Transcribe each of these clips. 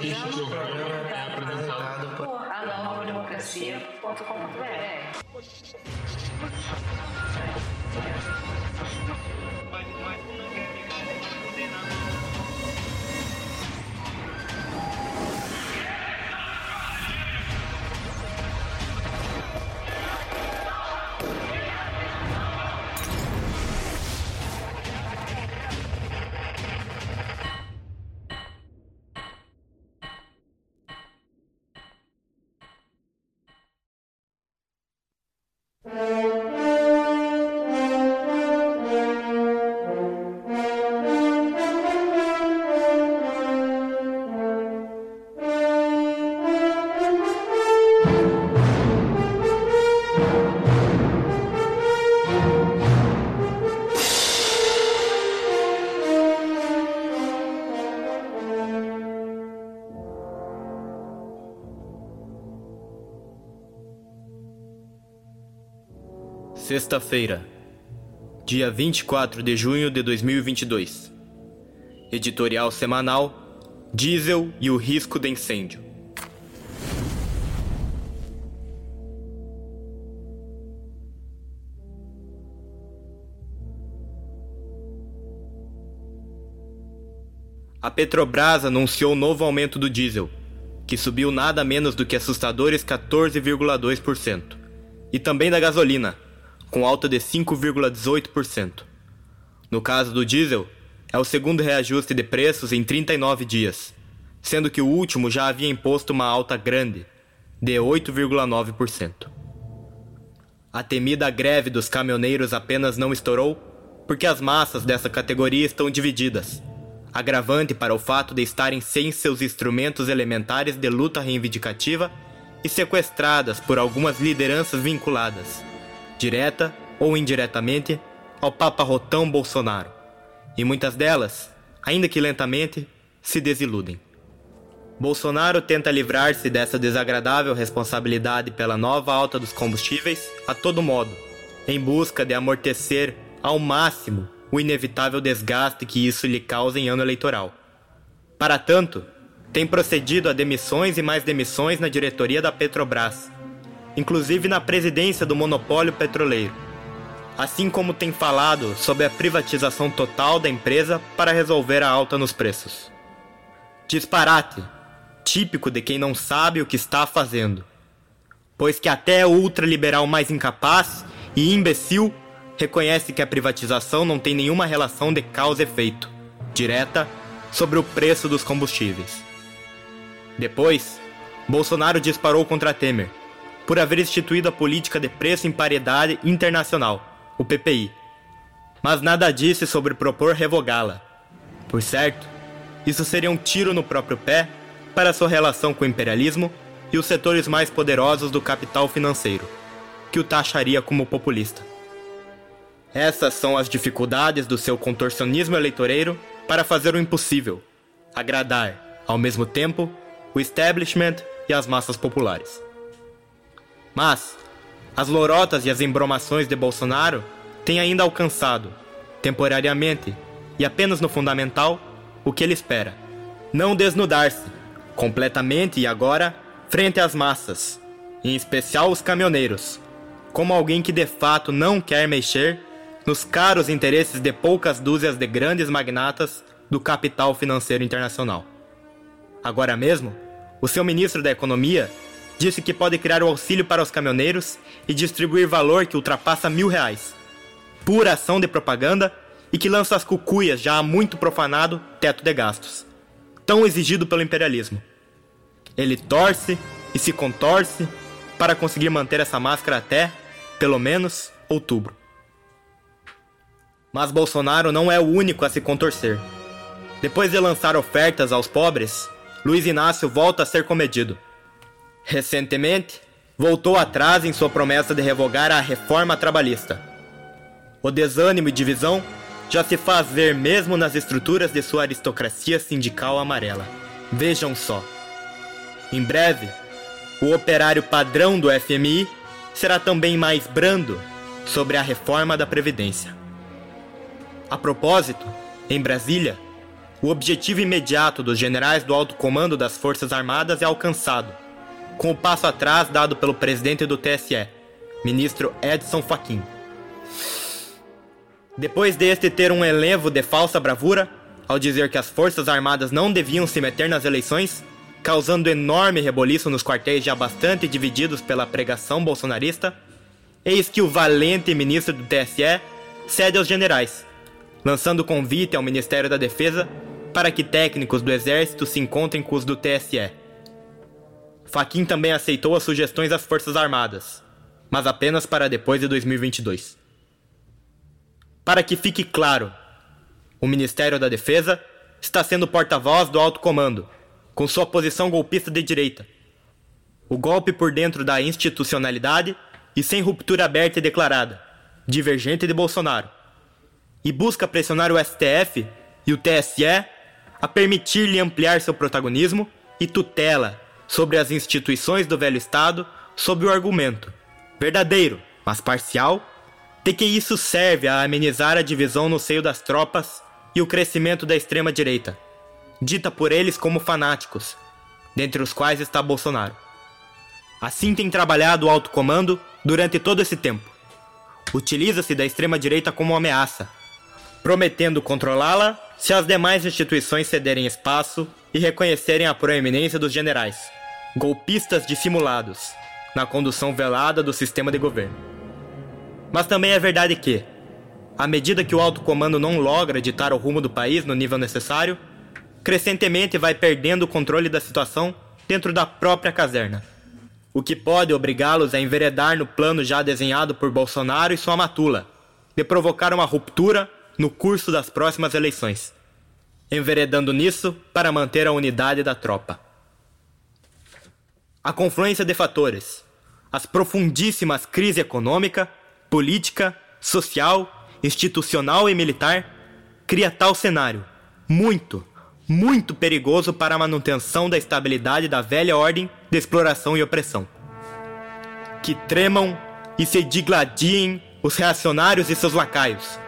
Este programa é apresentado por anovademocracia.com.br. Sexta-feira, dia 24 de junho de 2022. Editorial semanal Diesel e o risco de incêndio. A Petrobras anunciou novo aumento do diesel, que subiu nada menos do que assustadores 14,2%, e também da gasolina, com alta de 5,18%. No caso do diesel, é o segundo reajuste de preços em 39 dias, sendo que o último já havia imposto uma alta grande, de 8,9%. A temida greve dos caminhoneiros apenas não estourou porque as massas dessa categoria estão divididas, agravante para o fato de estarem sem seus instrumentos elementares de luta reivindicativa e sequestradas por algumas lideranças vinculadas direta ou indiretamente, ao paparrotão Bolsonaro, e muitas delas, ainda que lentamente, se desiludem. Bolsonaro tenta livrar-se dessa desagradável responsabilidade pela nova alta dos combustíveis a todo modo, em busca de amortecer ao máximo o inevitável desgaste que isso lhe causa em ano eleitoral. Para tanto, tem procedido a demissões e mais demissões na diretoria da Petrobras, inclusive na presidência do monopólio petroleiro, assim como tem falado sobre a privatização total da empresa para resolver a alta nos preços. Disparate, típico de quem não sabe o que está fazendo, pois que até o ultraliberal mais incapaz e imbecil reconhece que a privatização não tem nenhuma relação de causa e efeito, direta, sobre o preço dos combustíveis. Depois, Bolsonaro disparou contra Temer, por haver instituído a política de preço em paridade internacional, o PPI. Mas nada disse sobre propor revogá-la. Por certo, isso seria um tiro no próprio pé para sua relação com o imperialismo e os setores mais poderosos do capital financeiro, que o taxaria como populista. Essas são as dificuldades do seu contorcionismo eleitoreiro para fazer o impossível, agradar, ao mesmo tempo, o establishment e as massas populares. Mas as lorotas e as embromações de Bolsonaro têm ainda alcançado, temporariamente e apenas no fundamental, o que ele espera: não desnudar-se completamente e agora frente às massas, em especial os caminhoneiros, como alguém que de fato não quer mexer nos caros interesses de poucas dúzias de grandes magnatas do capital financeiro internacional. Agora mesmo, o seu ministro da Economia disse que pode criar o auxílio para os caminhoneiros e distribuir valor que ultrapassa mil reais. Pura ação de propaganda e que lança as cucuias já há muito profanado teto de gastos, tão exigido pelo imperialismo. Ele torce e se contorce para conseguir manter essa máscara até, pelo menos, outubro. Mas Bolsonaro não é o único a se contorcer. Depois de lançar ofertas aos pobres, Luiz Inácio volta a ser comedido. Recentemente, voltou atrás em sua promessa de revogar a reforma trabalhista. O desânimo e divisão já se faz ver mesmo nas estruturas de sua aristocracia sindical amarela. Vejam só. Em breve, o operário padrão do FMI será também mais brando sobre a reforma da Previdência. A propósito, em Brasília, o objetivo imediato dos generais do alto comando das Forças Armadas é alcançado, com o passo atrás dado pelo presidente do TSE, ministro Edson Fachin. Depois deste ter um elevo de falsa bravura, ao dizer que as Forças Armadas não deviam se meter nas eleições, causando enorme reboliço nos quartéis já bastante divididos pela pregação bolsonarista, eis que o valente ministro do TSE cede aos generais, lançando convite ao Ministério da Defesa para que técnicos do Exército se encontrem com os do TSE. Faquin também aceitou as sugestões das Forças Armadas, mas apenas para depois de 2022. Para que fique claro, o Ministério da Defesa está sendo porta-voz do alto comando, com sua posição golpista de direita. O golpe por dentro da institucionalidade e sem ruptura aberta e declarada, divergente de Bolsonaro. E busca pressionar o STF e o TSE a permitir-lhe ampliar seu protagonismo e tutela sobre as instituições do velho Estado sob o argumento, verdadeiro, mas parcial, de que isso serve a amenizar a divisão no seio das tropas e o crescimento da extrema-direita, dita por eles como fanáticos, dentre os quais está Bolsonaro. Assim tem trabalhado o alto comando durante todo esse tempo. Utiliza-se da extrema-direita como ameaça, prometendo controlá-la se as demais instituições cederem espaço e reconhecerem a proeminência dos generais, golpistas dissimulados, na condução velada do sistema de governo. Mas também é verdade que, à medida que o alto comando não logra ditar o rumo do país no nível necessário, crescentemente vai perdendo o controle da situação dentro da própria caserna, o que pode obrigá-los a enveredar no plano já desenhado por Bolsonaro e sua matula, de provocar uma ruptura no curso das próximas eleições, enveredando nisso para manter a unidade da tropa. A confluência de fatores, as profundíssimas crise econômica, política, social, institucional e militar, cria tal cenário, muito, muito perigoso para a manutenção da estabilidade da velha ordem de exploração e opressão. Que tremam e se digladiem os reacionários e seus lacaios,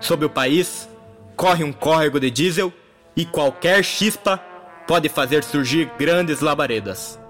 Sob o país, corre um córrego de diesel e qualquer chispa pode fazer surgir grandes labaredas.